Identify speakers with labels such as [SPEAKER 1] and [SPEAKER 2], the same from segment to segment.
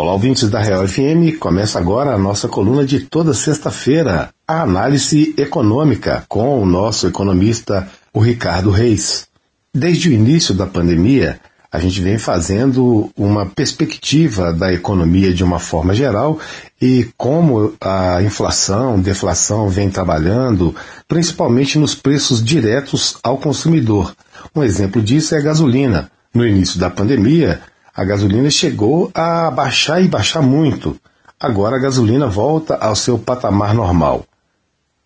[SPEAKER 1] Olá, ouvintes da Real FM. Começa agora a nossa coluna de toda sexta-feira, a análise econômica, com o nosso economista, o Ricardo Reis. Desde o início da pandemia, a gente vem fazendo uma perspectiva da economia de uma forma geral e como a inflação, deflação vem trabalhando, principalmente nos preços diretos ao consumidor. Um exemplo disso é a gasolina. No início da pandemia, a gasolina chegou a baixar e baixar muito. Agora a gasolina volta ao seu patamar normal.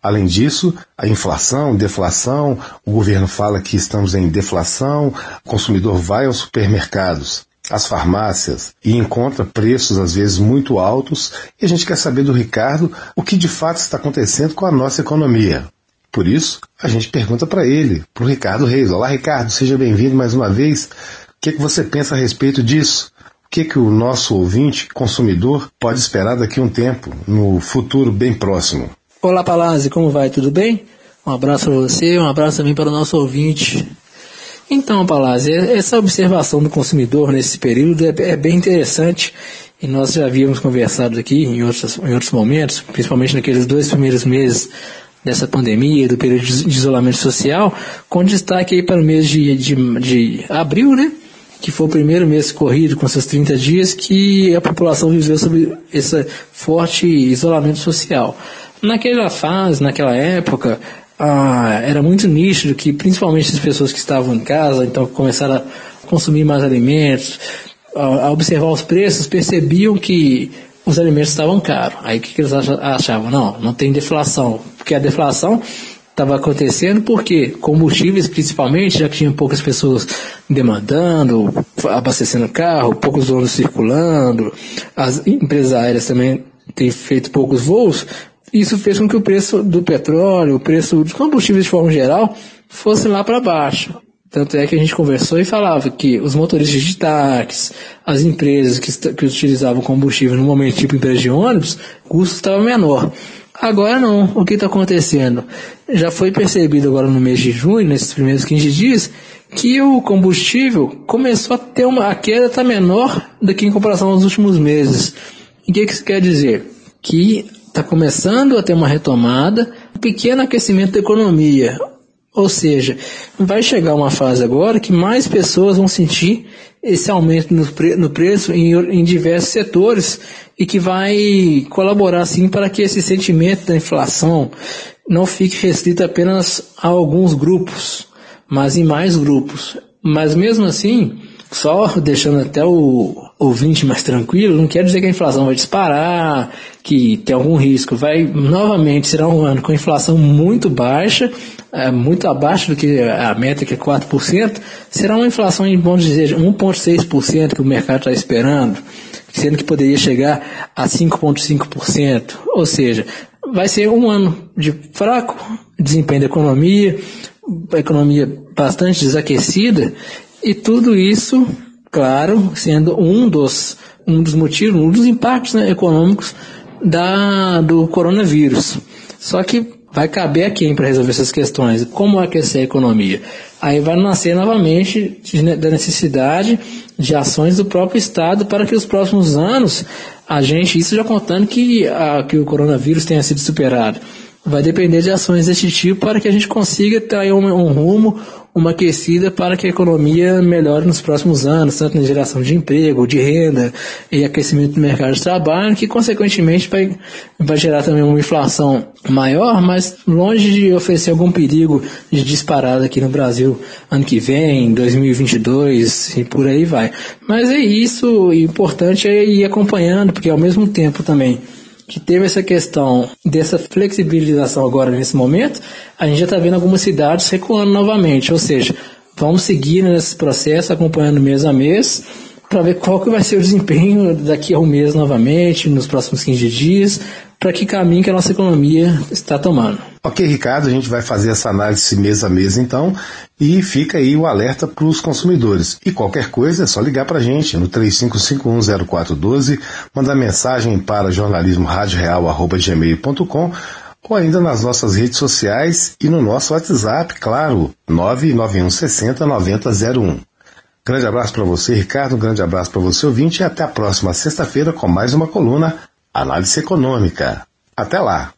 [SPEAKER 1] Além disso, a inflação, deflação, o governo fala que estamos em deflação, o consumidor vai aos supermercados, às farmácias e encontra preços às vezes muito altos, e a gente quer saber do Ricardo o que de fato está acontecendo com a nossa economia. Por isso, a gente pergunta para ele, para o Ricardo Reis. Olá, Ricardo, seja bem-vindo mais uma vez. Que, que você pensa a respeito disso? O que, que o nosso ouvinte, consumidor, pode esperar daqui a um tempo, no futuro bem próximo?
[SPEAKER 2] Olá, Palazzi, como vai? Tudo bem? Um abraço para você, um abraço também para o nosso ouvinte. Então, Palazzi, essa observação do consumidor nesse período é, é bem interessante e nós já havíamos conversado aqui em outros, em outros momentos, principalmente naqueles dois primeiros meses dessa pandemia, do período de isolamento social, com destaque aí para o mês de, de, de abril, né? Que foi o primeiro mês corrido com seus 30 dias que a população viveu sob esse forte isolamento social. Naquela fase, naquela época, ah, era muito nítido que principalmente as pessoas que estavam em casa, então começaram a consumir mais alimentos, a observar os preços, percebiam que os alimentos estavam caros. Aí o que, que eles achavam? Não, não tem deflação, porque a deflação estava acontecendo porque combustíveis principalmente, já que tinha poucas pessoas demandando, abastecendo carro, poucos ônibus circulando, as empresas aéreas também têm feito poucos voos, isso fez com que o preço do petróleo, o preço dos combustíveis de forma geral, fosse lá para baixo. Tanto é que a gente conversou e falava que os motoristas de táxis, as empresas que, que utilizavam combustível no momento tipo empresa de ônibus, o custo estava menor. Agora não. O que está acontecendo? Já foi percebido agora no mês de junho, nesses primeiros 15 dias, que o combustível começou a ter uma a queda está menor do que em comparação aos últimos meses. O que, que isso quer dizer? Que está começando a ter uma retomada, um pequeno aquecimento da economia. Ou seja, vai chegar uma fase agora que mais pessoas vão sentir esse aumento no, pre no preço em, em, diversos setores e que vai colaborar sim para que esse sentimento da inflação não fique restrito apenas a alguns grupos, mas em mais grupos. Mas mesmo assim, só deixando até o ouvinte mais tranquilo, não quer dizer que a inflação vai disparar, que tem algum risco. Vai, novamente, será um ano com inflação muito baixa, é, muito abaixo do que a meta, que é 4%, será uma inflação, em bom dizer, 1,6% que o mercado está esperando, sendo que poderia chegar a 5,5%. Ou seja, vai ser um ano de fraco desempenho da economia, a economia bastante desaquecida, e tudo isso, claro, sendo um dos, um dos motivos, um dos impactos né, econômicos da, do coronavírus. Só que vai caber a quem para resolver essas questões? Como aquecer a economia? Aí vai nascer novamente da necessidade de ações do próprio Estado para que os próximos anos a gente, isso já contando que, a, que o coronavírus tenha sido superado, vai depender de ações desse tipo para que a gente consiga ter um, um rumo, uma aquecida para que a economia melhore nos próximos anos, tanto na geração de emprego, de renda e aquecimento do mercado de trabalho, que consequentemente vai, vai gerar também uma inflação maior, mas longe de oferecer algum perigo de disparada aqui no Brasil ano que vem, 2022 e por aí vai. Mas é isso, o importante é ir acompanhando, porque ao mesmo tempo também que teve essa questão dessa flexibilização agora nesse momento, a gente já está vendo algumas cidades recuando novamente, ou seja, vamos seguir nesse processo, acompanhando mês a mês, para ver qual que vai ser o desempenho daqui a um mês novamente, nos próximos 15 dias, para que caminho que a nossa economia está tomando.
[SPEAKER 1] Ok, Ricardo, a gente vai fazer essa análise mês a mês então, e fica aí o alerta para os consumidores. E qualquer coisa é só ligar para a gente no 35510412, mandar mensagem para jornalismoradioreal.gmail.com ou ainda nas nossas redes sociais e no nosso WhatsApp, claro, 99160 9001. Grande abraço para você, Ricardo. Um grande abraço para você, ouvinte. E até a próxima sexta-feira com mais uma coluna Análise Econômica. Até lá!